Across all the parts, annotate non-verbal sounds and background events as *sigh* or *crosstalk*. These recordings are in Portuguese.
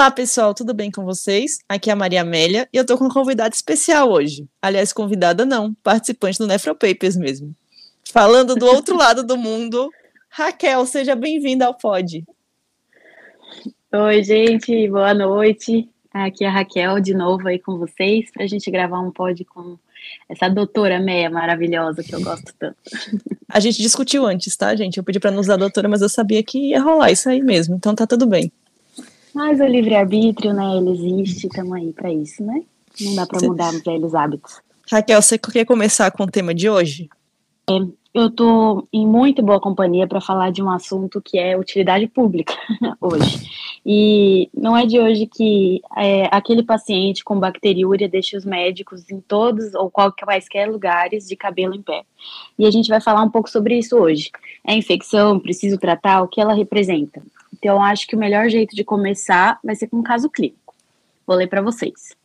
Olá, pessoal, tudo bem com vocês? Aqui é a Maria Amélia e eu tô com uma convidada especial hoje. Aliás, convidada não, participante do Nefropapers mesmo. Falando do outro *laughs* lado do mundo, Raquel, seja bem-vinda ao Pod. Oi, gente, boa noite. Aqui é a Raquel de novo aí com vocês para a gente gravar um pod com essa doutora Meia maravilhosa que eu gosto tanto. A gente discutiu antes, tá, gente? Eu pedi para não usar doutora, mas eu sabia que ia rolar isso aí mesmo, então tá tudo bem. Mas o livre-arbítrio, né, ele existe, estamos aí para isso, né? Não dá para mudar os velhos hábitos. Raquel, você quer começar com o tema de hoje? É, eu estou em muito boa companhia para falar de um assunto que é utilidade pública *laughs* hoje. E não é de hoje que é, aquele paciente com bacteriúria deixa os médicos em todos ou quaisquer lugares de cabelo em pé. E a gente vai falar um pouco sobre isso hoje. É infecção, preciso tratar, o que ela representa. Então, acho que o melhor jeito de começar vai ser com um caso clínico. Vou ler para vocês.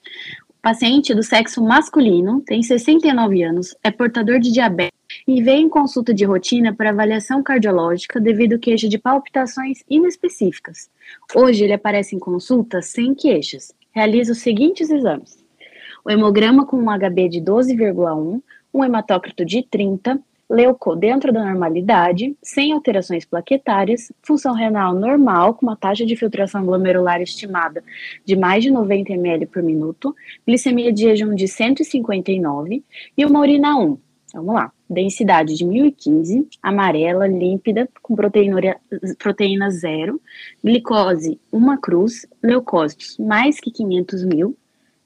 O paciente do sexo masculino tem 69 anos, é portador de diabetes e veio em consulta de rotina para avaliação cardiológica devido queixa de palpitações inespecíficas. Hoje ele aparece em consulta sem queixas. Realiza os seguintes exames: o hemograma com um HB de 12,1, um hematócrito de 30, leuco dentro da normalidade, sem alterações plaquetárias, função renal normal, com uma taxa de filtração glomerular estimada de mais de 90 ml por minuto, glicemia de jejum de 159 e uma urina 1. Vamos lá. Densidade de 1015, amarela, límpida, com proteína, zero, glicose uma cruz, leucócitos mais que 500 mil,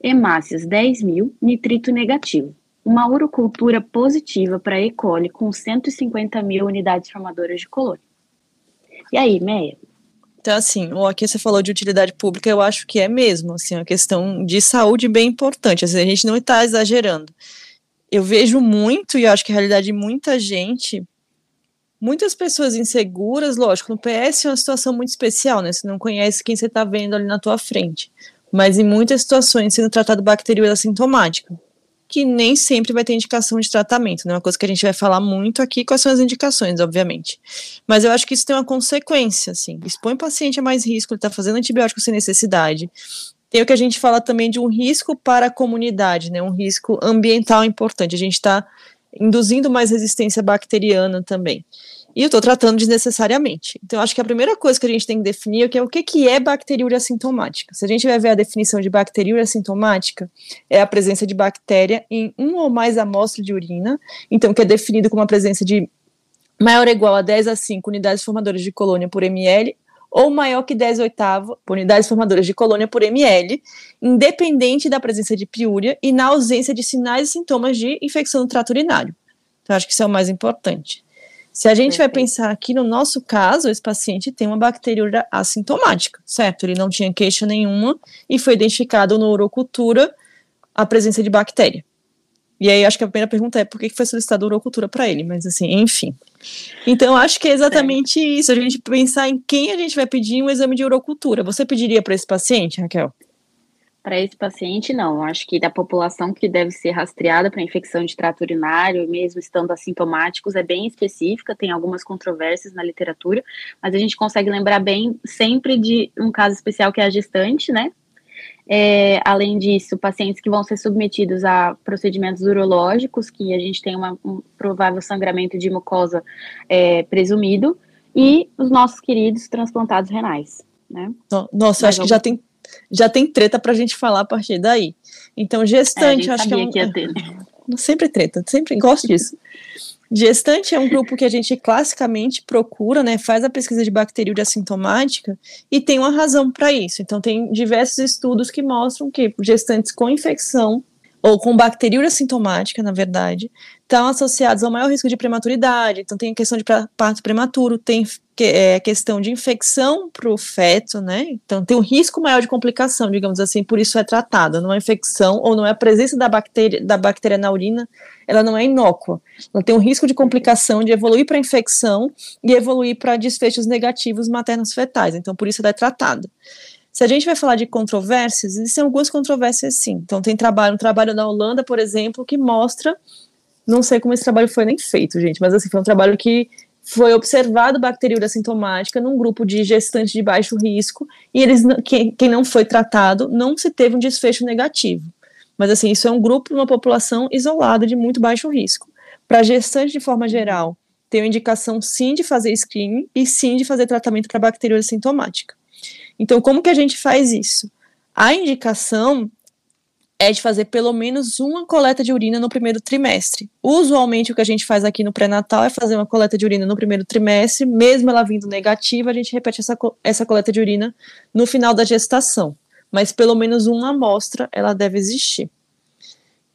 hemácias 10 mil, nitrito negativo uma urocultura positiva para E. coli com 150 mil unidades formadoras de colônia. E aí, Meia? Então, assim, aqui você falou de utilidade pública, eu acho que é mesmo, assim, uma questão de saúde bem importante, assim, a gente não está exagerando. Eu vejo muito, e acho que a realidade de muita gente, muitas pessoas inseguras, lógico, no PS é uma situação muito especial, né, você não conhece quem você está vendo ali na tua frente, mas em muitas situações sendo tratado bacteriúria assintomática, que nem sempre vai ter indicação de tratamento, né? Uma coisa que a gente vai falar muito aqui, quais são as indicações, obviamente. Mas eu acho que isso tem uma consequência, assim. Expõe o paciente a mais risco, ele está fazendo antibiótico sem necessidade. Tem o que a gente fala também de um risco para a comunidade, né? Um risco ambiental importante. A gente está induzindo mais resistência bacteriana também. E eu estou tratando desnecessariamente. Então, acho que a primeira coisa que a gente tem que definir é o que, que é bacteriúria assintomática. Se a gente vai ver a definição de bacteriúria assintomática, é a presença de bactéria em um ou mais amostras de urina, então, que é definido como a presença de maior ou igual a 10 a 5 unidades formadoras de colônia por ml, ou maior que 10 oitavo unidades formadoras de colônia por ml, independente da presença de piúria e na ausência de sinais e sintomas de infecção do trato urinário. Então, acho que isso é o mais importante. Se a gente vai pensar aqui no nosso caso, esse paciente tem uma bacteriúria assintomática, certo? Ele não tinha queixa nenhuma e foi identificado no urocultura a presença de bactéria. E aí acho que a primeira pergunta é por que foi solicitada urocultura para ele, mas assim, enfim. Então acho que é exatamente é. isso, a gente pensar em quem a gente vai pedir um exame de urocultura. Você pediria para esse paciente, Raquel? Para esse paciente, não. Acho que da população que deve ser rastreada para infecção de trato urinário, mesmo estando assintomáticos, é bem específica, tem algumas controvérsias na literatura, mas a gente consegue lembrar bem sempre de um caso especial que é a gestante, né? É, além disso, pacientes que vão ser submetidos a procedimentos urológicos, que a gente tem uma, um provável sangramento de mucosa é, presumido, e os nossos queridos transplantados renais. Né? Nossa, acho que já tem já tem treta pra gente falar a partir daí. Então, gestante, é, acho que é um, que ia ter. Sempre treta, sempre gosto disso. Gestante é um grupo que a gente classicamente procura, né, faz a pesquisa de bacteriúria assintomática e tem uma razão para isso. Então, tem diversos estudos que mostram que gestantes com infecção ou com bacteriúria sintomática, na verdade, estão associados ao maior risco de prematuridade. Então, tem a questão de parto prematuro, tem é, questão de infecção para o feto, né? Então, tem um risco maior de complicação, digamos assim, por isso é tratada. Não é infecção ou não é a presença da bactéria, da bactéria na urina, ela não é inócua. Ela tem um risco de complicação de evoluir para infecção e evoluir para desfechos negativos maternos fetais. Então, por isso ela é tratada. Se a gente vai falar de controvérsias, existem algumas controvérsias sim. Então, tem trabalho, um trabalho na Holanda, por exemplo, que mostra, não sei como esse trabalho foi nem feito, gente, mas assim, foi um trabalho que foi observado bacteriúria sintomática num grupo de gestantes de baixo risco e eles quem, quem não foi tratado não se teve um desfecho negativo. Mas assim, isso é um grupo, uma população isolada de muito baixo risco. Para gestantes de forma geral, tem indicação sim de fazer screening e sim de fazer tratamento para bacteriúria sintomática. Então, como que a gente faz isso? A indicação é de fazer pelo menos uma coleta de urina no primeiro trimestre. Usualmente, o que a gente faz aqui no pré-natal é fazer uma coleta de urina no primeiro trimestre, mesmo ela vindo negativa, a gente repete essa, essa coleta de urina no final da gestação. Mas pelo menos uma amostra ela deve existir.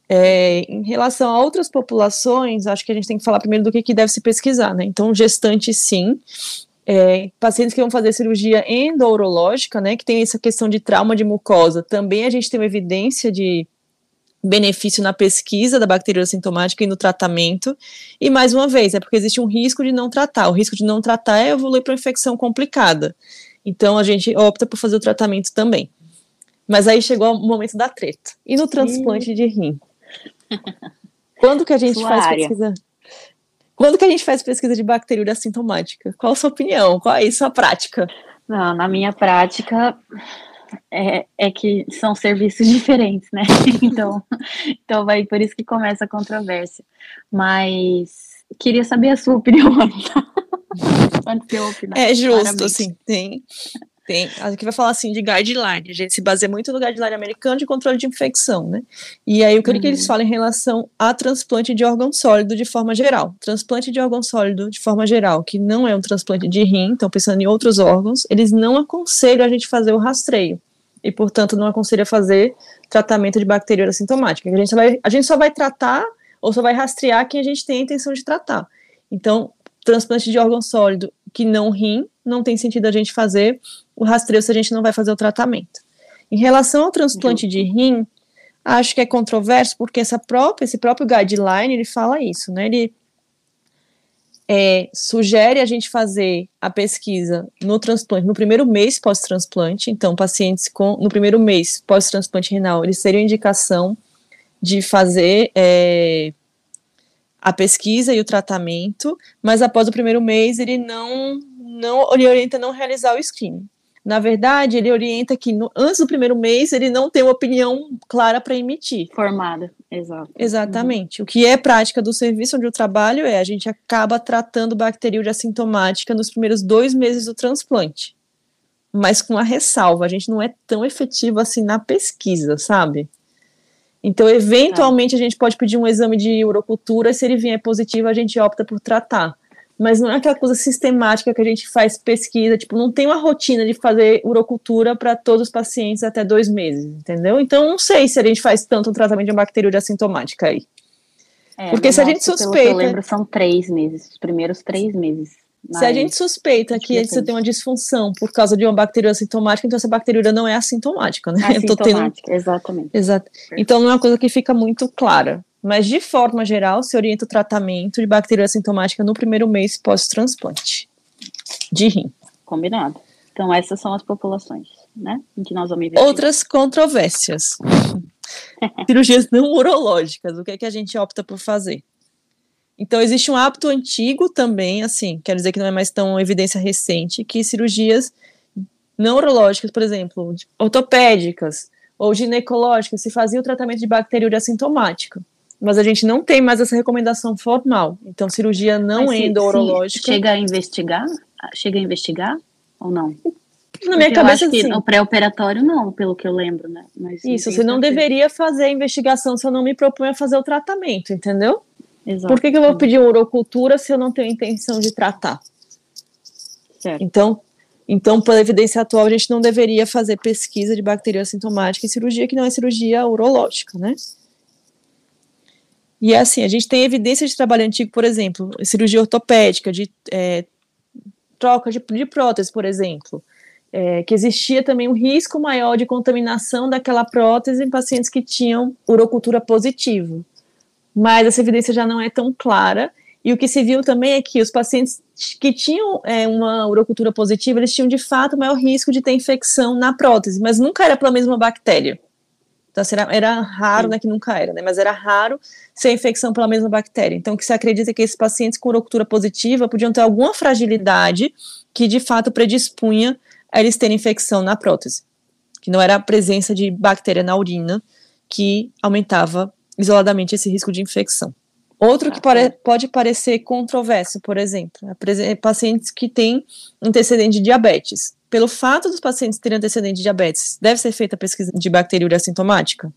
É, em relação a outras populações, acho que a gente tem que falar primeiro do que, que deve se pesquisar, né? Então, gestante, sim. É, pacientes que vão fazer cirurgia endourológica, né, que tem essa questão de trauma de mucosa, também a gente tem uma evidência de benefício na pesquisa da bacteriúria sintomática e no tratamento. E mais uma vez, é porque existe um risco de não tratar. O risco de não tratar é evoluir para uma infecção complicada. Então a gente opta por fazer o tratamento também. Mas aí chegou o momento da treta. E no transplante de rim? Quando que a gente Sua faz área. pesquisa? Quando que a gente faz pesquisa de bacteriúria assintomática? Qual a sua opinião? Qual é a sua prática? Não, na minha prática é, é que são serviços *laughs* diferentes, né? Então, então vai por isso que começa a controvérsia. Mas queria saber a sua opinião *laughs* antes de eu opinar. É justo, claramente. sim, tem. Tem, aqui vai falar assim de guideline, a gente se baseia muito no guideline americano de controle de infecção, né? E aí o que, uhum. que eles uhum. falam em relação a transplante de órgão sólido de forma geral? Transplante de órgão sólido de forma geral, que não é um transplante de rim, então pensando em outros órgãos, eles não aconselham a gente fazer o rastreio. E, portanto, não aconselha fazer tratamento de bacteriúria sintomática. A gente, só vai, a gente só vai tratar ou só vai rastrear quem a gente tem a intenção de tratar. Então, transplante de órgão sólido que não rim, não tem sentido a gente fazer o rastreio se a gente não vai fazer o tratamento. Em relação ao transplante de rim, acho que é controverso porque essa própria, esse próprio guideline ele fala isso, né? Ele é, sugere a gente fazer a pesquisa no transplante no primeiro mês pós-transplante. Então, pacientes com no primeiro mês pós-transplante renal, eles teriam indicação de fazer é, a pesquisa e o tratamento, mas após o primeiro mês ele não não ele orienta não realizar o screening. Na verdade, ele orienta que no, antes do primeiro mês ele não tem uma opinião clara para emitir. Formada, exato. Exatamente. Uhum. O que é prática do serviço onde eu trabalho é a gente acaba tratando bacteriúria assintomática nos primeiros dois meses do transplante. Mas com a ressalva, a gente não é tão efetivo assim na pesquisa, sabe? Então, eventualmente, a gente pode pedir um exame de urocultura, se ele vier positivo, a gente opta por tratar mas não é aquela coisa sistemática que a gente faz pesquisa, tipo, não tem uma rotina de fazer urocultura para todos os pacientes até dois meses, entendeu? Então, não sei se a gente faz tanto um tratamento de uma bacteriúria assintomática aí. É, Porque se a gente suspeita. Eu lembro, são três meses, os primeiros três meses. Se a gente suspeita que você tem uma disfunção por causa de uma bacteriúria assintomática, então essa bacteriúria não é assintomática, né? Assintomática, tendo... exatamente. Exato. Então não é uma coisa que fica muito clara mas de forma geral se orienta o tratamento de bactéria assintomática no primeiro mês pós-transplante de rim. Combinado. Então essas são as populações, né, em que nós vamos investigar. Outras controvérsias. *laughs* Cirurgias não urológicas, o que é que a gente opta por fazer? Então existe um hábito antigo também, assim, quero dizer que não é mais tão evidência recente, que cirurgias não urológicas, por exemplo, ortopédicas ou ginecológicas, se fazia o tratamento de bacteriúria assintomática mas a gente não tem mais essa recomendação formal. Então, cirurgia não mas endourológica. chega a investigar? Chega a investigar ou não? Na minha Porque cabeça, sim. No pré-operatório, não, pelo que eu lembro, né? Mas Isso, você não deveria fazer a investigação se eu não me proponho a fazer o tratamento, entendeu? Exato. Por que, que eu vou pedir urocultura se eu não tenho intenção de tratar? Certo. Então, então, pela evidência atual, a gente não deveria fazer pesquisa de bactéria assintomática em cirurgia que não é cirurgia urológica, né? E é assim, a gente tem evidência de trabalho antigo, por exemplo, cirurgia ortopédica, de é, troca de, de prótese, por exemplo, é, que existia também um risco maior de contaminação daquela prótese em pacientes que tinham urocultura positiva. Mas essa evidência já não é tão clara E o que se viu também é que os pacientes que tinham é, uma urocultura positiva, eles tinham de fato maior risco de ter infecção na prótese, mas nunca era pela mesma bactéria. Então, assim, era, era raro, né, que nunca era, né, mas era raro ser infecção pela mesma bactéria. Então, o que se acredita é que esses pacientes com urocultura positiva podiam ter alguma fragilidade que, de fato, predispunha a eles terem infecção na prótese, que não era a presença de bactéria na urina que aumentava isoladamente esse risco de infecção. Outro que pare, pode parecer controverso, por exemplo, é pacientes que têm antecedente de diabetes. Pelo fato dos pacientes terem antecedente de diabetes, deve ser feita a pesquisa de bacteriúria assintomática?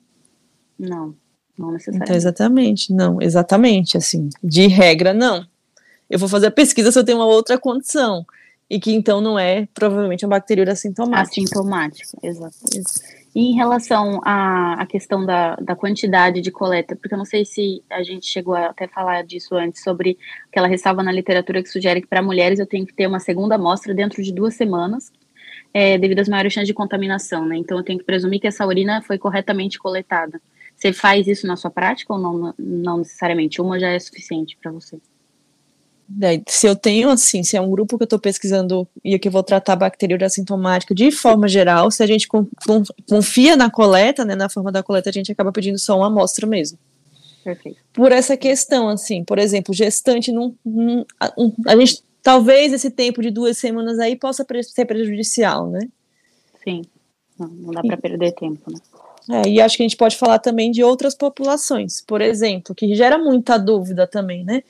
Não, não necessariamente. Então, exatamente, não, exatamente, assim, de regra, não. Eu vou fazer a pesquisa se eu tenho uma outra condição, e que então não é provavelmente uma bacteriúria assintomática. Assintomática, exato. E em relação à, à questão da, da quantidade de coleta, porque eu não sei se a gente chegou a até falar disso antes, sobre aquela ressalva na literatura que sugere que para mulheres eu tenho que ter uma segunda amostra dentro de duas semanas, é, devido às maiores chances de contaminação, né? Então eu tenho que presumir que essa urina foi corretamente coletada. Você faz isso na sua prática ou não, não necessariamente? Uma já é suficiente para você? Se eu tenho, assim, se é um grupo que eu estou pesquisando e que eu vou tratar bacteriúria assintomática de forma geral, se a gente confia na coleta, né, na forma da coleta, a gente acaba pedindo só uma amostra mesmo. Perfeito. Por essa questão, assim, por exemplo, gestante, não, não a, um, a, gente, talvez esse tempo de duas semanas aí possa ser prejudicial, né? Sim, não, não dá para perder tempo, né? É, e acho que a gente pode falar também de outras populações, por exemplo, que gera muita dúvida também, né?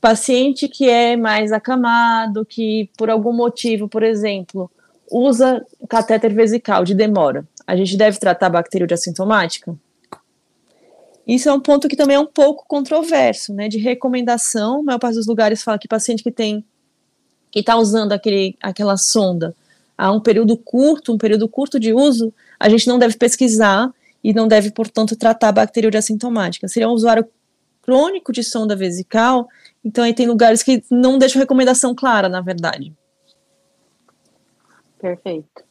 Paciente que é mais acamado, que por algum motivo, por exemplo, usa catéter vesical de demora, a gente deve tratar a bacteriúria assintomática? Isso é um ponto que também é um pouco controverso, né? De recomendação, a maior parte dos lugares fala que paciente que tem, que está usando aquele, aquela sonda há um período curto, um período curto de uso, a gente não deve pesquisar e não deve, portanto, tratar a bacteriúria assintomática. Seria um usuário crônico de sonda vesical, então aí tem lugares que não deixam recomendação clara, na verdade. Perfeito.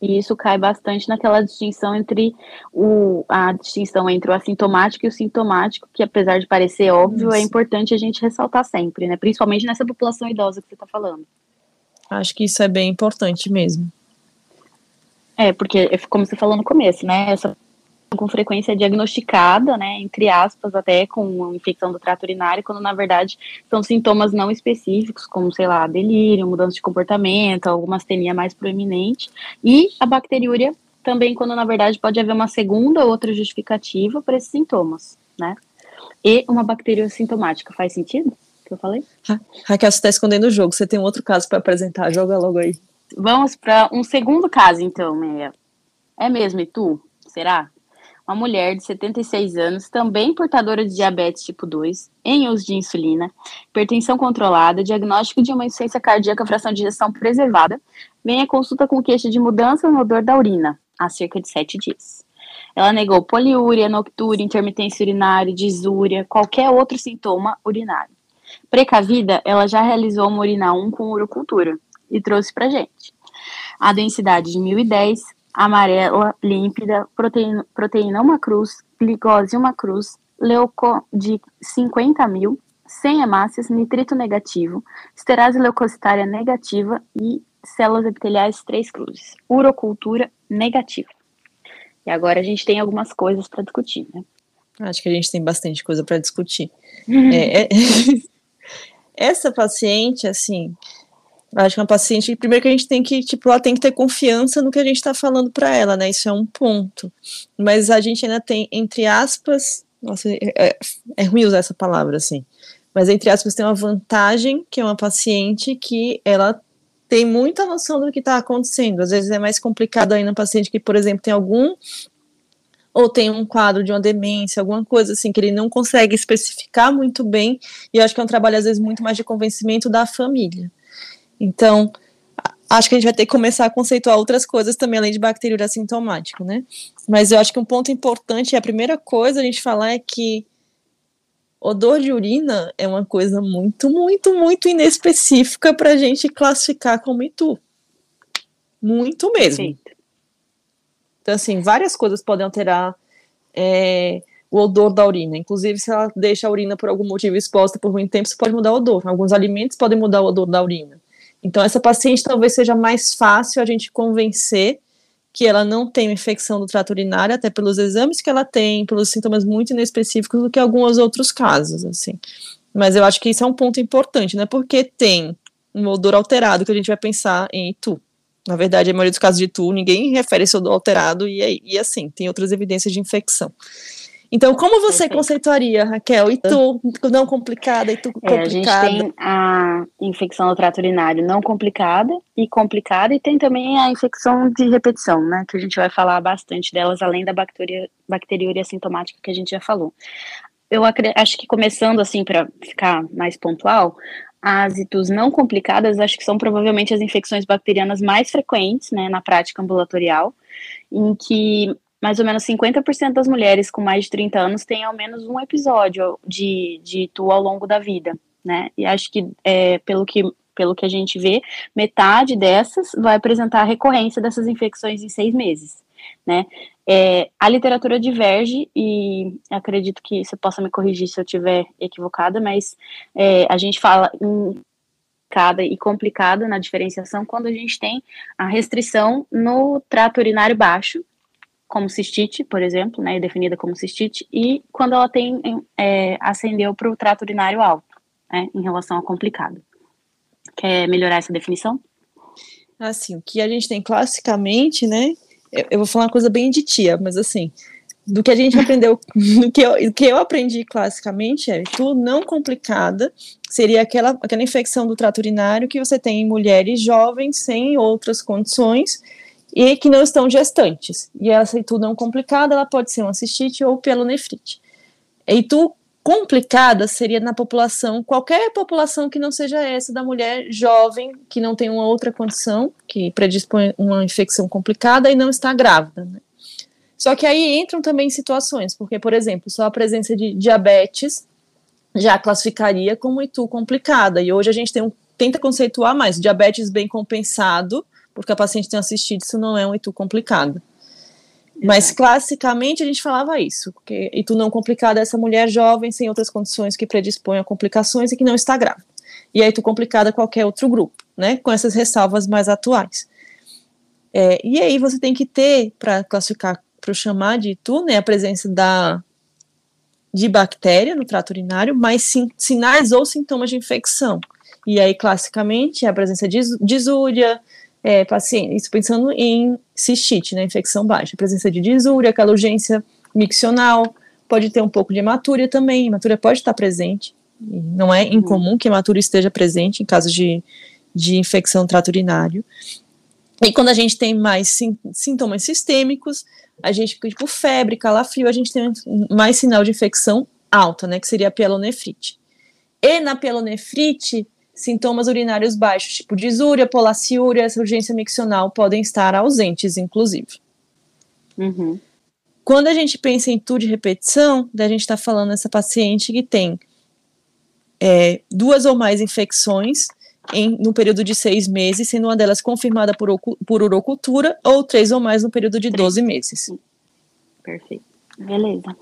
E isso cai bastante naquela distinção entre o, a distinção entre o assintomático e o sintomático, que apesar de parecer óbvio, é isso. é importante a gente ressaltar sempre, né? Principalmente nessa população idosa que você está falando. Acho que isso é bem importante mesmo. É, porque, como você falou no começo, né? Essa com frequência diagnosticada, né, entre aspas, até com infecção do trato urinário, quando na verdade são sintomas não específicos, como, sei lá, delírio, mudança de comportamento, alguma astenia mais proeminente, e a bacteriúria também, quando na verdade pode haver uma segunda ou outra justificativa para esses sintomas, né, e uma bactéria sintomática, faz sentido? Que eu falei? Raquel, você está escondendo o jogo, você tem um outro caso para apresentar, joga logo aí. Vamos para um segundo caso, então, Meia. É mesmo, e tu? Será? Uma mulher de 76 anos, também portadora de diabetes tipo 2, em uso de insulina, hipertensão controlada, diagnóstico de uma insuficiência cardíaca, fração de injeção preservada, vem à consulta com queixa de mudança no odor da urina, há cerca de sete dias. Ela negou poliúria, noctúria, intermitência urinária, disúria, qualquer outro sintoma urinário. Precavida, ela já realizou uma urina 1 com urocultura e trouxe pra gente. A densidade de 1010, amarela, límpida, proteína, proteína uma cruz, glicose uma cruz, leuco de 50 mil, sem hemácias, nitrito negativo, esterase leucocitária negativa e células epiteliais três cruzes. Urocultura negativa. E agora a gente tem algumas coisas para discutir, né? Acho que a gente tem bastante coisa para discutir. *laughs* é, é, *laughs* essa paciente, assim, Acho que uma paciente, primeiro que a gente tem que, tipo, ela tem que ter confiança no que a gente está falando para ela, né? Isso é um ponto. Mas a gente ainda tem, entre aspas, nossa, é, é, é ruim usar essa palavra assim, mas entre aspas tem uma vantagem que é uma paciente que ela tem muita noção do que está acontecendo. Às vezes é mais complicado ainda um paciente que, por exemplo, tem algum ou tem um quadro de uma demência, alguma coisa assim que ele não consegue especificar muito bem. E eu acho que é um trabalho às vezes muito mais de convencimento da família. Então, acho que a gente vai ter que começar a conceituar outras coisas também, além de bacteriúria assintomático, né? Mas eu acho que um ponto importante, a primeira coisa a gente falar é que odor de urina é uma coisa muito, muito, muito inespecífica para a gente classificar como itu. Muito mesmo. Sim. Então, assim, várias coisas podem alterar. É, o odor da urina. Inclusive, se ela deixa a urina por algum motivo exposta por muito tempo, isso pode mudar o odor. Alguns alimentos podem mudar o odor da urina. Então, essa paciente talvez seja mais fácil a gente convencer que ela não tem infecção do trato urinário, até pelos exames que ela tem, pelos sintomas muito inespecíficos do que alguns outros casos, assim. Mas eu acho que isso é um ponto importante, não é porque tem um odor alterado que a gente vai pensar em tu. Na verdade, a maioria dos casos de tu, ninguém refere esse odor alterado e, e assim, tem outras evidências de infecção. Então, como você Perfeito. conceituaria, Raquel? E tu, não complicada, e tu complicada? É, a gente tem a infecção do trato urinário não complicada e complicada, e tem também a infecção de repetição, né, que a gente vai falar bastante delas, além da bacteria, bacteriúria sintomática que a gente já falou. Eu acho que começando assim, para ficar mais pontual, as itus não complicadas, acho que são provavelmente as infecções bacterianas mais frequentes, né, na prática ambulatorial, em que mais ou menos 50% das mulheres com mais de 30 anos têm ao menos um episódio de, de ITU ao longo da vida, né? E acho que, é, pelo que pelo que a gente vê, metade dessas vai apresentar recorrência dessas infecções em seis meses, né? É, a literatura diverge e acredito que você possa me corrigir se eu estiver equivocada, mas é, a gente fala em complicada e complicada na diferenciação quando a gente tem a restrição no trato urinário baixo, como cistite, por exemplo, né, definida como cistite, e quando ela tem é, ascendeu para o trato urinário alto, né, em relação a complicado. Quer melhorar essa definição? Assim, o que a gente tem classicamente, né, eu, eu vou falar uma coisa bem de tia, mas assim, do que a gente aprendeu, *laughs* do que eu, que eu aprendi classicamente é tu não complicada seria aquela, aquela infecção do trato urinário que você tem em mulheres jovens sem outras condições e que não estão gestantes. E essa itu não complicada, ela pode ser uma cistite ou pielonefrite. Itu complicada seria na população, qualquer população que não seja essa da mulher jovem, que não tem uma outra condição, que predispõe uma infecção complicada e não está grávida. Né? Só que aí entram também situações, porque, por exemplo, só a presença de diabetes já classificaria como itu complicada, e hoje a gente tem um, tenta conceituar mais, diabetes bem compensado, porque a paciente tem assistido, isso não é um itu complicado. Mas classicamente a gente falava isso, porque itu não complicado é essa mulher jovem sem outras condições que predispõem a complicações e que não está grávida. E a itu complicada é qualquer outro grupo, né, com essas ressalvas mais atuais. É, e aí você tem que ter, para classificar, para chamar de itu, né, a presença da, de bactéria no trato urinário, mas sim, sinais ou sintomas de infecção. E aí, classicamente, a presença de disúria, é, paciente, isso pensando em cistite, né, infecção baixa, presença de disúria, aquela urgência miccional, pode ter um pouco de hematúria também, hematúria pode estar presente, não é incomum que hematúria esteja presente em caso de, de infecção trato urinário. E quando a gente tem mais sim, sintomas sistêmicos, a gente, tipo febre, calafrio, a gente tem mais sinal de infecção alta, né, que seria a pielonefrite. E na pielonefrite, sintomas urinários baixos, tipo disúria, polaciúria, urgência miccional, podem estar ausentes, inclusive. Uhum. Quando a gente pensa em tudo de repetição, a gente está falando dessa paciente que tem é, duas ou mais infecções em, no período de seis meses, sendo uma delas confirmada por, por urocultura, ou três ou mais no período de 12 meses. Perfeito. Beleza.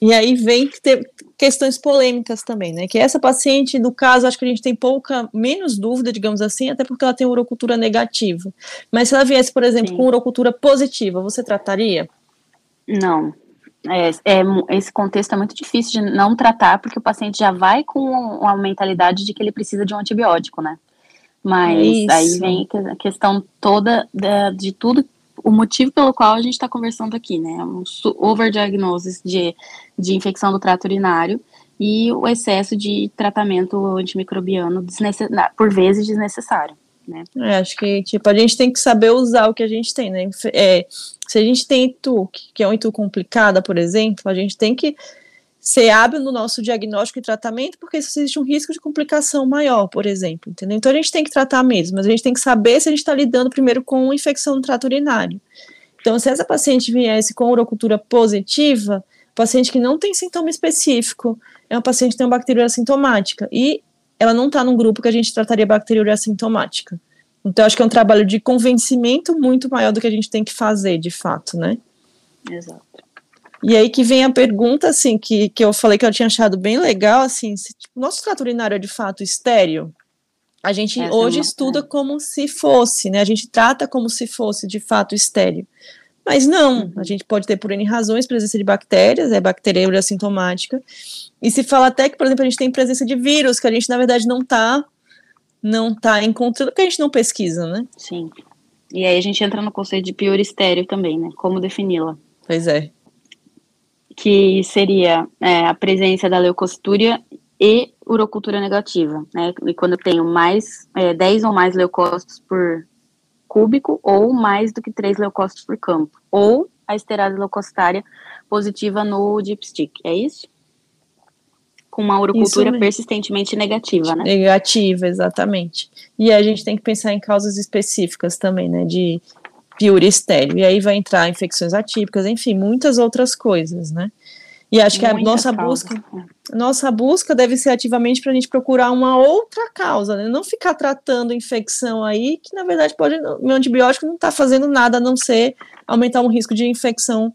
E aí vem ter questões polêmicas também, né? Que essa paciente, no caso, acho que a gente tem pouca, menos dúvida, digamos assim, até porque ela tem urocultura negativa. Mas se ela viesse, por exemplo, Sim. com urocultura positiva, você trataria? Não. É, é, esse contexto é muito difícil de não tratar, porque o paciente já vai com uma mentalidade de que ele precisa de um antibiótico, né? Mas é aí vem a questão toda de tudo o motivo pelo qual a gente está conversando aqui, né? Um overdiagnosis de, de infecção do trato urinário e o excesso de tratamento antimicrobiano por vezes desnecessário. Né? É, acho que tipo, a gente tem que saber usar o que a gente tem, né? É, se a gente tem ITU, que é um ITU complicada, por exemplo, a gente tem que ser hábil no nosso diagnóstico e tratamento, porque existe um risco de complicação maior, por exemplo, entendeu? Então a gente tem que tratar mesmo, mas a gente tem que saber se a gente está lidando primeiro com infecção no trato urinário. Então, se essa paciente viesse com urocultura positiva, paciente que não tem sintoma específico, é uma paciente que tem uma bacteriúria assintomática, e ela não está num grupo que a gente trataria bacteriúria assintomática. Então, acho que é um trabalho de convencimento muito maior do que a gente tem que fazer, de fato, né? Exato. E aí que vem a pergunta, assim, que, que eu falei que eu tinha achado bem legal, assim, se tipo, nosso trato urinário é de fato estéreo, a gente Essa hoje é estuda como se fosse, né? A gente trata como se fosse de fato estéreo. Mas não, uhum. a gente pode ter por N razões presença de bactérias, é bacteriúria assintomática. E se fala até que, por exemplo, a gente tem presença de vírus, que a gente, na verdade, não está não tá encontrando, porque a gente não pesquisa, né? Sim. E aí a gente entra no conceito de pior estéreo também, né? Como defini-la. Pois é. Que seria é, a presença da leucocitúria e urocultura negativa, né? E quando eu tenho mais, é, 10 ou mais leucócitos por cúbico ou mais do que 3 leucócitos por campo, ou a esterase leucocitária positiva no dipstick, é isso? Com uma urocultura persistentemente negativa, né? Negativa, exatamente. E a gente tem que pensar em causas específicas também, né, de piúria estéreo, e aí vai entrar infecções atípicas, enfim, muitas outras coisas, né? E acho que a nossa busca, né? nossa busca deve ser ativamente para a gente procurar uma outra causa, né? Não ficar tratando infecção aí, que na verdade pode, meu antibiótico não está fazendo nada a não ser aumentar um risco de infecção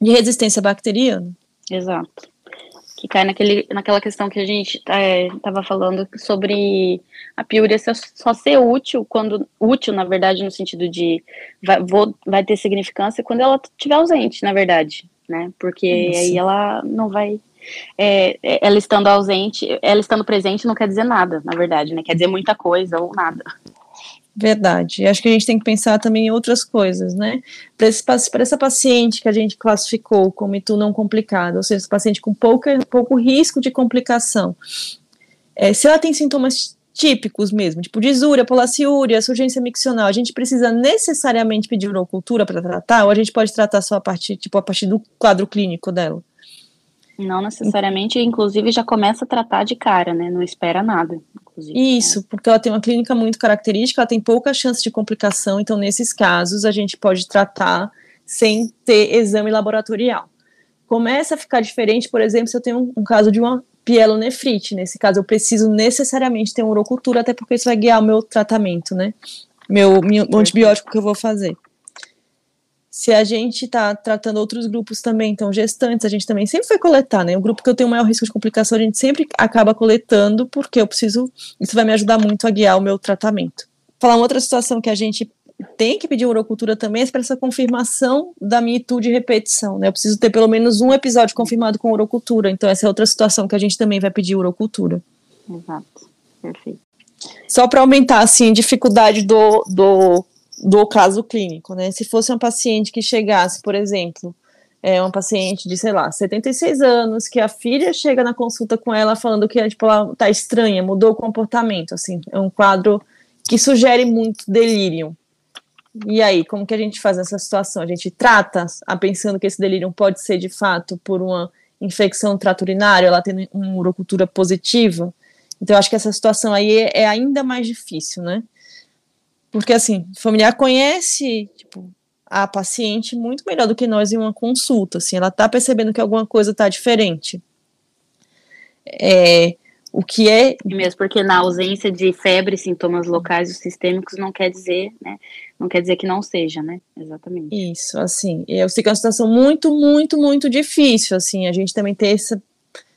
de resistência bacteriana. Exato. Que cai naquele, naquela questão que a gente estava é, falando sobre a piúria só ser útil quando útil, na verdade, no sentido de vai, vou, vai ter significância quando ela estiver ausente, na verdade né? Porque Isso. aí ela não vai. É, é, ela estando ausente, ela estando presente não quer dizer nada, na verdade, né? Quer dizer muita coisa ou nada. Verdade. Acho que a gente tem que pensar também em outras coisas, né? Para essa paciente que a gente classificou como itu não complicado, ou seja, paciente com pouca, pouco risco de complicação, é, se ela tem sintomas típicos mesmo, tipo disúria, polaciúria, surgência miccional, a gente precisa necessariamente pedir urocultura para tratar, ou a gente pode tratar só a partir, tipo, a partir do quadro clínico dela? Não necessariamente, inclusive já começa a tratar de cara, né? Não espera nada. Isso, porque ela tem uma clínica muito característica, ela tem pouca chance de complicação, então nesses casos a gente pode tratar sem ter exame laboratorial. Começa a ficar diferente, por exemplo, se eu tenho um, um caso de uma pielonefrite. Nesse caso, eu preciso necessariamente ter uma urocultura, até porque isso vai guiar o meu tratamento, né? Meu, meu antibiótico que eu vou fazer. Se a gente está tratando outros grupos também, então gestantes, a gente também sempre vai coletar, né? O grupo que eu tenho maior risco de complicação, a gente sempre acaba coletando, porque eu preciso, isso vai me ajudar muito a guiar o meu tratamento. Falar uma outra situação que a gente tem que pedir urocultura também para essa confirmação da minha itu de repetição, né? Eu preciso ter pelo menos um episódio confirmado com urocultura, então essa é outra situação que a gente também vai pedir urocultura. Exato, perfeito. Só para aumentar, assim, a dificuldade do, do, do caso clínico, né? Se fosse uma paciente que chegasse, por exemplo, é uma paciente de, sei lá, 76 anos, que a filha chega na consulta com ela falando que, tipo, ela tá estranha, mudou o comportamento, assim, é um quadro que sugere muito delírio. E aí, como que a gente faz essa situação? A gente trata, a pensando que esse delírio pode ser de fato por uma infecção trato urinário, ela tem uma urocultura positiva. Então, acho que essa situação aí é, é ainda mais difícil, né? Porque, assim, o familiar conhece, tipo, a paciente muito melhor do que nós em uma consulta, assim, ela tá percebendo que alguma coisa tá diferente. É, o que é... Mesmo porque na ausência de febre, sintomas locais ou sistêmicos, não quer dizer, né, não quer dizer que não seja, né? Exatamente. Isso, assim, eu sei que é uma situação muito, muito, muito difícil, assim, a gente também ter essa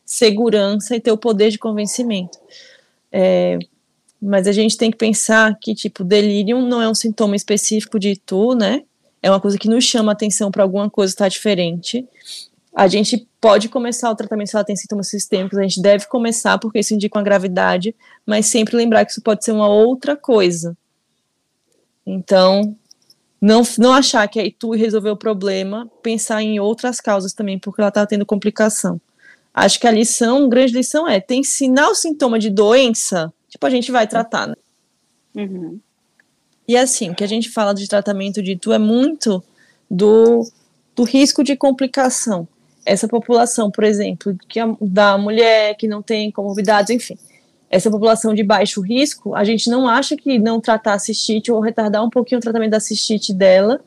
segurança e ter o poder de convencimento. É, mas a gente tem que pensar que, tipo, delírio não é um sintoma específico de tu, né? É uma coisa que nos chama atenção para alguma coisa estar tá diferente. A gente pode começar o tratamento se ela tem sintomas sistêmicos, a gente deve começar porque isso indica uma gravidade, mas sempre lembrar que isso pode ser uma outra coisa. Então, não, não achar que é tu resolveu o problema, pensar em outras causas também, porque ela está tendo complicação. Acho que a lição, grande lição é, tem sinal, sintoma de doença, tipo, a gente vai tratar, né? Uhum. E assim, o que a gente fala de tratamento de tu é muito do, do risco de complicação. Essa população, por exemplo, que a, da mulher que não tem comorbidades, enfim, essa população de baixo risco, a gente não acha que não tratar a cistite ou retardar um pouquinho o tratamento da cistite dela,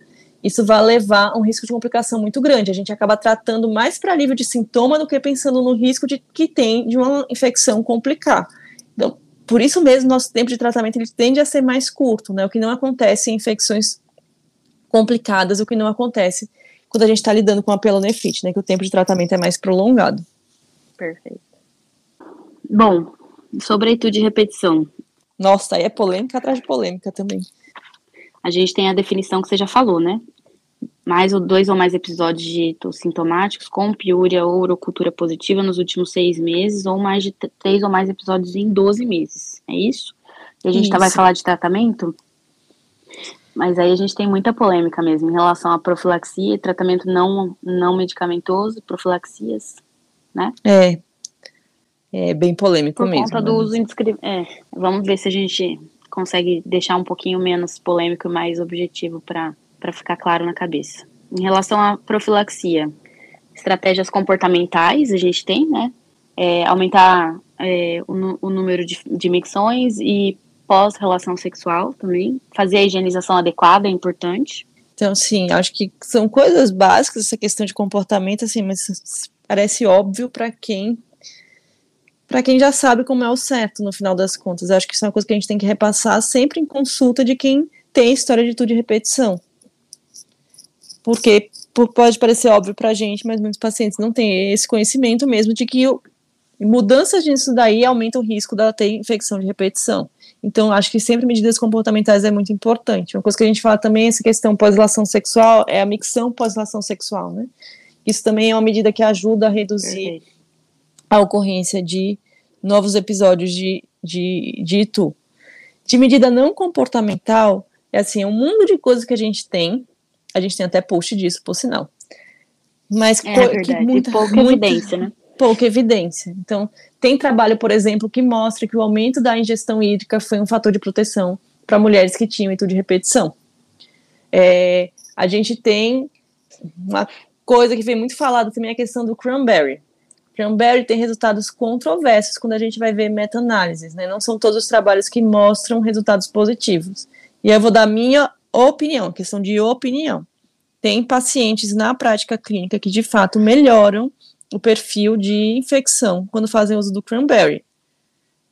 isso vai levar a um risco de complicação muito grande. A gente acaba tratando mais para alívio de sintoma do que pensando no risco de que tem de uma infecção complicar. Então, por isso mesmo, nosso tempo de tratamento ele tende a ser mais curto, né? O que não acontece em infecções complicadas, o que não acontece quando a gente está lidando com a pielonefrite, né, que o tempo de tratamento é mais prolongado. Perfeito. Bom, sobre a de repetição. Nossa, aí é polêmica atrás de polêmica também. A gente tem a definição que você já falou, né? Mais ou dois ou mais episódios de sintomáticos com piúria ou urocultura positiva nos últimos seis meses, ou mais de três ou mais episódios em 12 meses. É isso? E a gente tá, vai falar de tratamento? Mas aí a gente tem muita polêmica mesmo em relação à profilaxia, tratamento não, não medicamentoso, profilaxias, né? É. É bem polêmico Por mesmo. Por conta do uso indiscriminado. É, vamos ver se a gente consegue deixar um pouquinho menos polêmico e mais objetivo para ficar claro na cabeça. Em relação à profilaxia, estratégias comportamentais a gente tem, né? É, aumentar é, o, o, número de, de micções e pós-relação sexual também. Fazer a higienização adequada é importante. Então, sim, acho que são coisas básicas essa questão de comportamento, assim, mas parece óbvio para quem para quem já sabe como é o certo no final das contas. acho que isso é uma coisa que a gente tem que repassar sempre em consulta de quem tem história de tudo de repetição. Porque pode parecer óbvio para a gente, mas muitos pacientes não têm esse conhecimento mesmo de que mudanças disso daí aumentam o risco dela ter infecção de repetição. Então, acho que sempre medidas comportamentais é muito importante. Uma coisa que a gente fala também, é essa questão pós-relação sexual, é a micção pós-relação sexual, né? Isso também é uma medida que ajuda a reduzir a ocorrência de novos episódios de, de, de ITU. De medida não comportamental, é assim, é um mundo de coisas que a gente tem, a gente tem até post disso, por sinal. Mas é, verdade. muita, pouca muita, evidência, né? Pouca evidência. Então, tem trabalho, por exemplo, que mostra que o aumento da ingestão hídrica foi um fator de proteção para mulheres que tinham itu de repetição. É, a gente tem uma coisa que vem muito falada também, a questão do cranberry. Cranberry tem resultados controversos quando a gente vai ver meta-análises, né? Não são todos os trabalhos que mostram resultados positivos. E eu vou dar minha opinião, questão de opinião. Tem pacientes na prática clínica que de fato melhoram o perfil de infecção quando fazem uso do cranberry.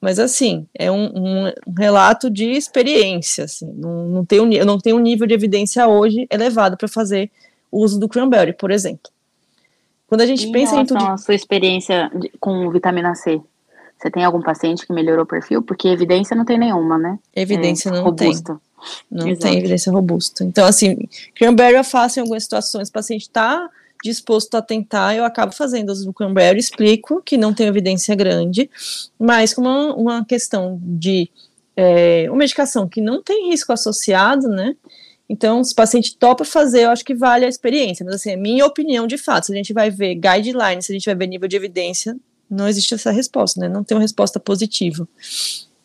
Mas assim, é um, um, um relato de experiência, assim, não, não, tem um, eu não tenho um nível de evidência hoje elevado para fazer o uso do cranberry, por exemplo. Quando a gente em pensa em tudo. a sua experiência com vitamina C, você tem algum paciente que melhorou o perfil? Porque evidência não tem nenhuma, né? Evidência é, não robusta. tem. Não Exato. tem evidência robusta. Então, assim, cranberry eu faço em algumas situações, o paciente está disposto a tentar, eu acabo fazendo uso do cranberry, explico que não tem evidência grande, mas como uma, uma questão de é, uma medicação que não tem risco associado, né? Então, se o paciente topa fazer, eu acho que vale a experiência. Mas, assim, é minha opinião de fato. Se a gente vai ver guidelines, se a gente vai ver nível de evidência, não existe essa resposta, né? Não tem uma resposta positiva.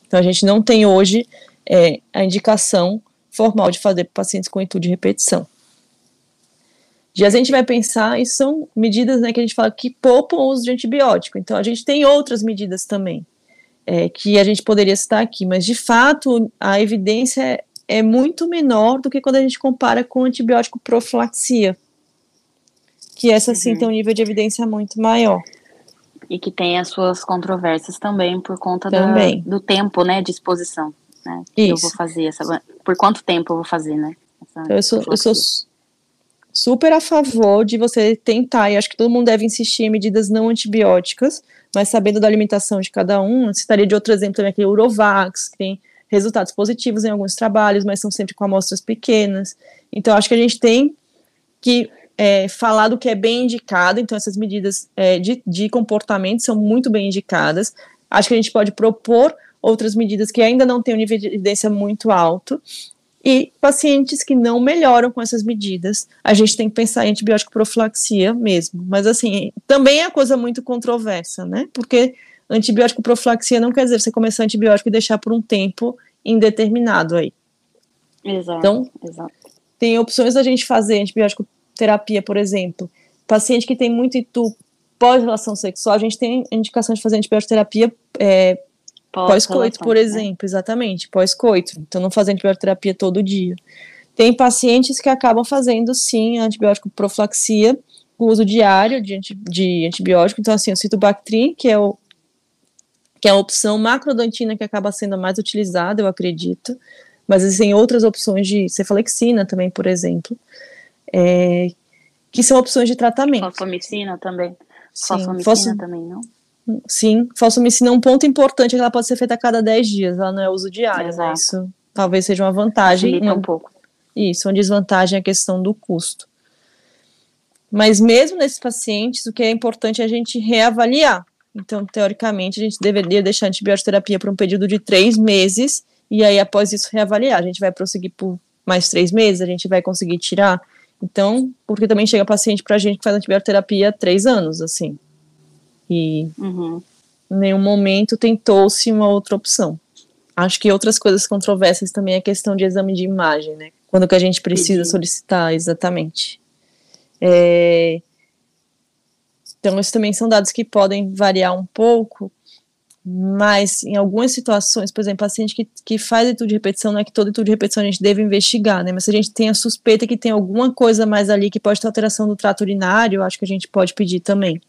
Então, a gente não tem hoje é, a indicação formal de fazer para pacientes com intuito de repetição. Já a gente vai pensar, e são medidas né, que a gente fala que poupam o uso de antibiótico. Então, a gente tem outras medidas também, é, que a gente poderia citar aqui, mas de fato a evidência é, é muito menor do que quando a gente compara com antibiótico profilaxia, que essa sim uhum. tem um nível de evidência muito maior. E que tem as suas controvérsias também por conta também. Da, do tempo, né, de exposição. Né, Isso. eu vou fazer essa. Por quanto tempo eu vou fazer, né? Então, eu sou, eu sou super a favor de você tentar, e acho que todo mundo deve insistir em medidas não antibióticas, mas sabendo da alimentação de cada um, eu citaria de outro exemplo também aquele Urovax, que tem resultados positivos em alguns trabalhos, mas são sempre com amostras pequenas. Então, acho que a gente tem que é, falar do que é bem indicado, então essas medidas é, de, de comportamento são muito bem indicadas. Acho que a gente pode propor outras medidas que ainda não têm um nível de evidência muito alto, e pacientes que não melhoram com essas medidas, a gente tem que pensar em antibiótico profilaxia mesmo. Mas assim, também é coisa muito controversa, né? Porque antibiótico profilaxia não quer dizer você começar antibiótico e deixar por um tempo indeterminado aí. Exato. Então, exato. tem opções da gente fazer antibiótico terapia, por exemplo. Paciente que tem muito itu pós-relação sexual, a gente tem indicação de fazer antibiótico terapia é, Pós-coito, por né? exemplo, exatamente, pós-coito. Então, não fazer antibioterapia todo dia. Tem pacientes que acabam fazendo, sim, antibiótico profilaxia, com uso diário de, anti, de antibiótico. Então, assim, o citobactrim, que é o que é a opção macrodontina que acaba sendo a mais utilizada, eu acredito, mas existem outras opções de cefalexina também, por exemplo, é, que são opções de tratamento. Fosfomicina também. Sim, Fosfomicina fosfo- também, não? Sim, fosfomicina, um ponto importante é que ela pode ser feita a cada 10 dias, ela não é uso diário, né? Exato. Isso talvez seja uma vantagem. Facilita Uma, um pouco. isso, uma desvantagem é a questão do custo. Mas mesmo nesses pacientes, o que é importante é a gente reavaliar. Então, teoricamente, a gente deveria deixar a antibioterapia por um período de três meses, e aí, após isso, reavaliar. A gente vai prosseguir por mais três meses, a gente vai conseguir tirar. Então, porque também chega paciente pra gente que faz antibioterapia há três anos, assim. E Uhum. em nenhum momento tentou-se uma outra opção. Acho que outras coisas controversas também é a questão de exame de imagem, né? Quando que a gente precisa Pedir. solicitar, exatamente. É, Então, esses também são dados que podem variar um pouco, mas em algumas situações, por exemplo, paciente que, que faz etudo de repetição, não é que todo etudo de repetição a gente deve investigar, né? Mas se a gente tem a suspeita que tem alguma coisa mais ali que pode ter alteração do trato urinário, acho que a gente pode pedir também.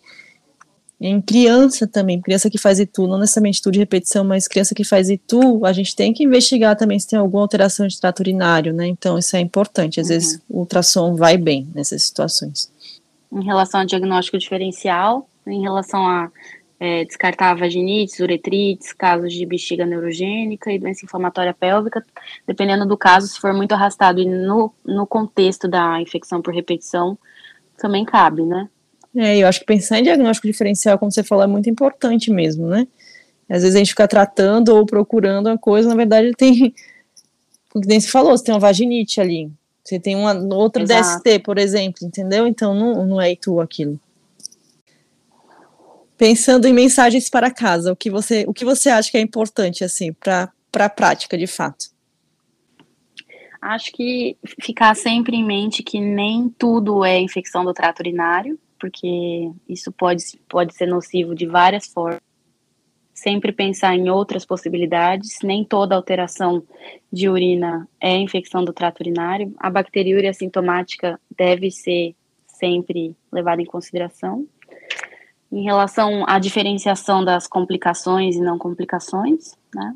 Em criança também, criança que faz ITU, não necessariamente ITU de repetição, mas criança que faz ITU, a gente tem que investigar também se tem alguma alteração de trato urinário, né? Então isso é importante. Às vezes o ultrassom vai bem nessas situações. Em relação ao diagnóstico diferencial, em relação a é, descartar vaginites, uretrites, casos de bexiga neurogênica e doença inflamatória pélvica, dependendo do caso, se for muito arrastado e no, no contexto da infecção por repetição, também cabe, né? É, eu acho que pensar em diagnóstico diferencial, como você falou, é muito importante mesmo, né? Às vezes a gente fica tratando ou procurando uma coisa, na verdade tem, *laughs* como nem se falou, você tem uma vaginite ali, você tem uma outra Exato. DST, por exemplo, entendeu? Então não, não é tu aquilo. Pensando em mensagens para casa, o que você, o que você acha que é importante, assim, para a prática, de fato? Acho que ficar sempre em mente que nem tudo é infecção do trato urinário, porque isso pode, pode ser nocivo de várias formas. Sempre pensar em outras possibilidades, nem toda alteração de urina é infecção do trato urinário. A bacteriúria sintomática deve ser sempre levada em consideração. Em relação à diferenciação das complicações e não complicações, né?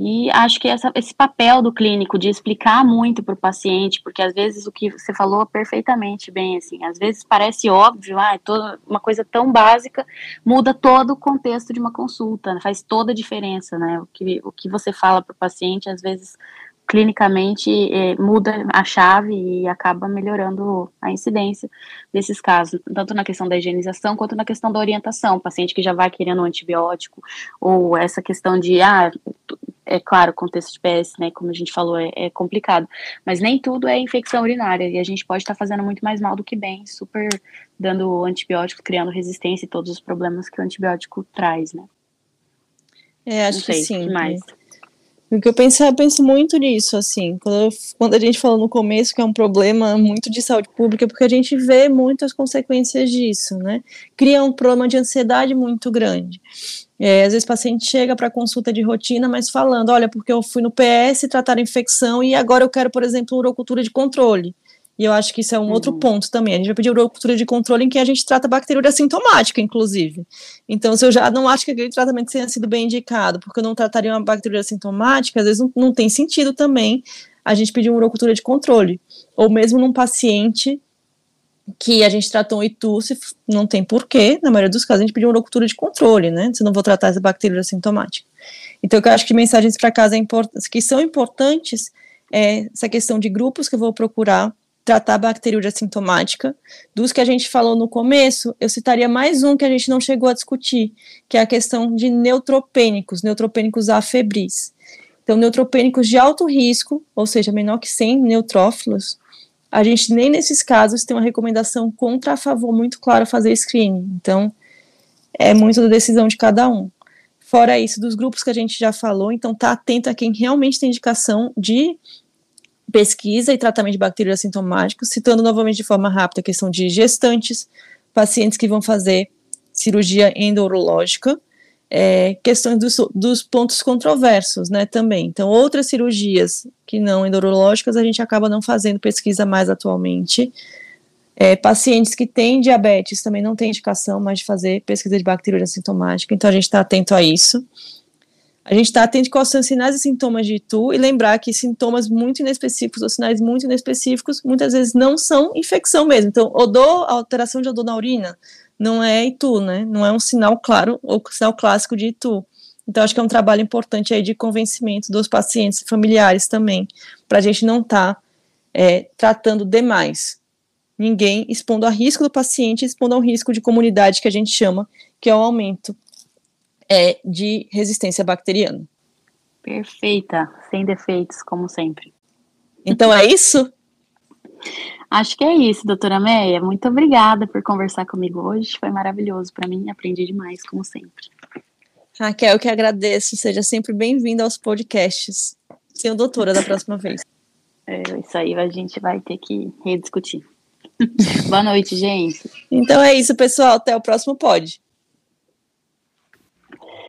E acho que essa, esse papel do clínico de explicar muito para o paciente, porque às vezes o que você falou perfeitamente bem, assim, às vezes parece óbvio, ah, é toda uma coisa tão básica muda todo o contexto de uma consulta, né, faz toda a diferença, né? O que, o que você fala para o paciente, às vezes clinicamente eh, muda a chave e acaba melhorando a incidência desses casos, tanto na questão da higienização quanto na questão da orientação, o paciente que já vai querendo um antibiótico, ou essa questão de, ah, é claro, contexto de PS, né, como a gente falou, é, é, complicado, mas nem tudo é infecção urinária, e a gente pode estar tá fazendo muito mais mal do que bem, super dando antibiótico, criando resistência e todos os problemas que o antibiótico traz, né. É, acho sei, que sim. Que mais? O que eu penso, eu penso muito nisso, assim, quando, eu, quando a gente falou no começo que é um problema muito de saúde pública, porque a gente vê muitas consequências disso, né? Cria um problema de ansiedade muito grande. É, às vezes o paciente chega para consulta de rotina, mas falando, olha, porque eu fui no PS tratar a infecção e agora eu quero, por exemplo, urocultura de controle. E eu acho que isso é um uhum. outro ponto também. A gente vai pedir urocultura de controle em que a gente trata bacteriúria sintomática, inclusive. Então, se eu já não acho que aquele tratamento tenha sido bem indicado, porque eu não trataria uma bacteriúria sintomática, às vezes não, não tem sentido também a gente pedir uma urocultura de controle. Ou mesmo num paciente que a gente tratou um ITU, se não tem porquê, na maioria dos casos, a gente pediu uma urocultura de controle, né? Se não vou tratar essa bacteriúria sintomática. Então, eu acho que mensagens para casa é que são importantes é essa questão de grupos que eu vou procurar tratar a bacteriúria sintomática. Dos que a gente falou no começo, eu citaria mais um que a gente não chegou a discutir, que é a questão de neutropênicos, neutropênicos afebris. Então, neutropênicos de alto risco, ou seja, menor que 100 neutrófilos, a gente nem nesses casos tem uma recomendação contra a favor muito clara fazer screening. Então, é muito da decisão de cada um. Fora isso, dos grupos que a gente já falou, então tá atento a quem realmente tem indicação de pesquisa e tratamento de bactérias sintomáticos, citando novamente de forma rápida a questão de gestantes, pacientes que vão fazer cirurgia endurológica, é, questões dos, dos, pontos controversos, né, também. Então, outras cirurgias que não endurológicas, a gente acaba não fazendo pesquisa mais atualmente. É, pacientes que têm diabetes também não tem indicação mais de fazer pesquisa de bacteriúria sintomática, então a gente está atento a isso. A gente está atento quais são os sinais e sintomas de itu e lembrar que sintomas muito inespecíficos ou sinais muito inespecíficos muitas vezes não são infecção mesmo. Então, odor, alteração de odor na urina, não é itu, né? Não é um sinal claro ou sinal clássico de itu. Então, acho que é um trabalho importante aí de convencimento dos pacientes e familiares também, para a gente não estar tá, é, tratando demais ninguém expondo a risco do paciente, expondo ao risco de comunidade que a gente chama, que é o aumento é, de resistência bacteriana. Perfeita, sem defeitos, como sempre. Então é isso? Acho que é isso, doutora Meia. Muito obrigada por conversar comigo hoje. Foi maravilhoso para mim. Aprendi demais, como sempre. Raquel, eu que agradeço. Seja sempre bem-vinda aos podcasts. Senhor doutora da próxima vez. É, isso aí a gente vai ter que rediscutir. *laughs* Boa noite, gente. Então é isso, pessoal. Até o próximo pod.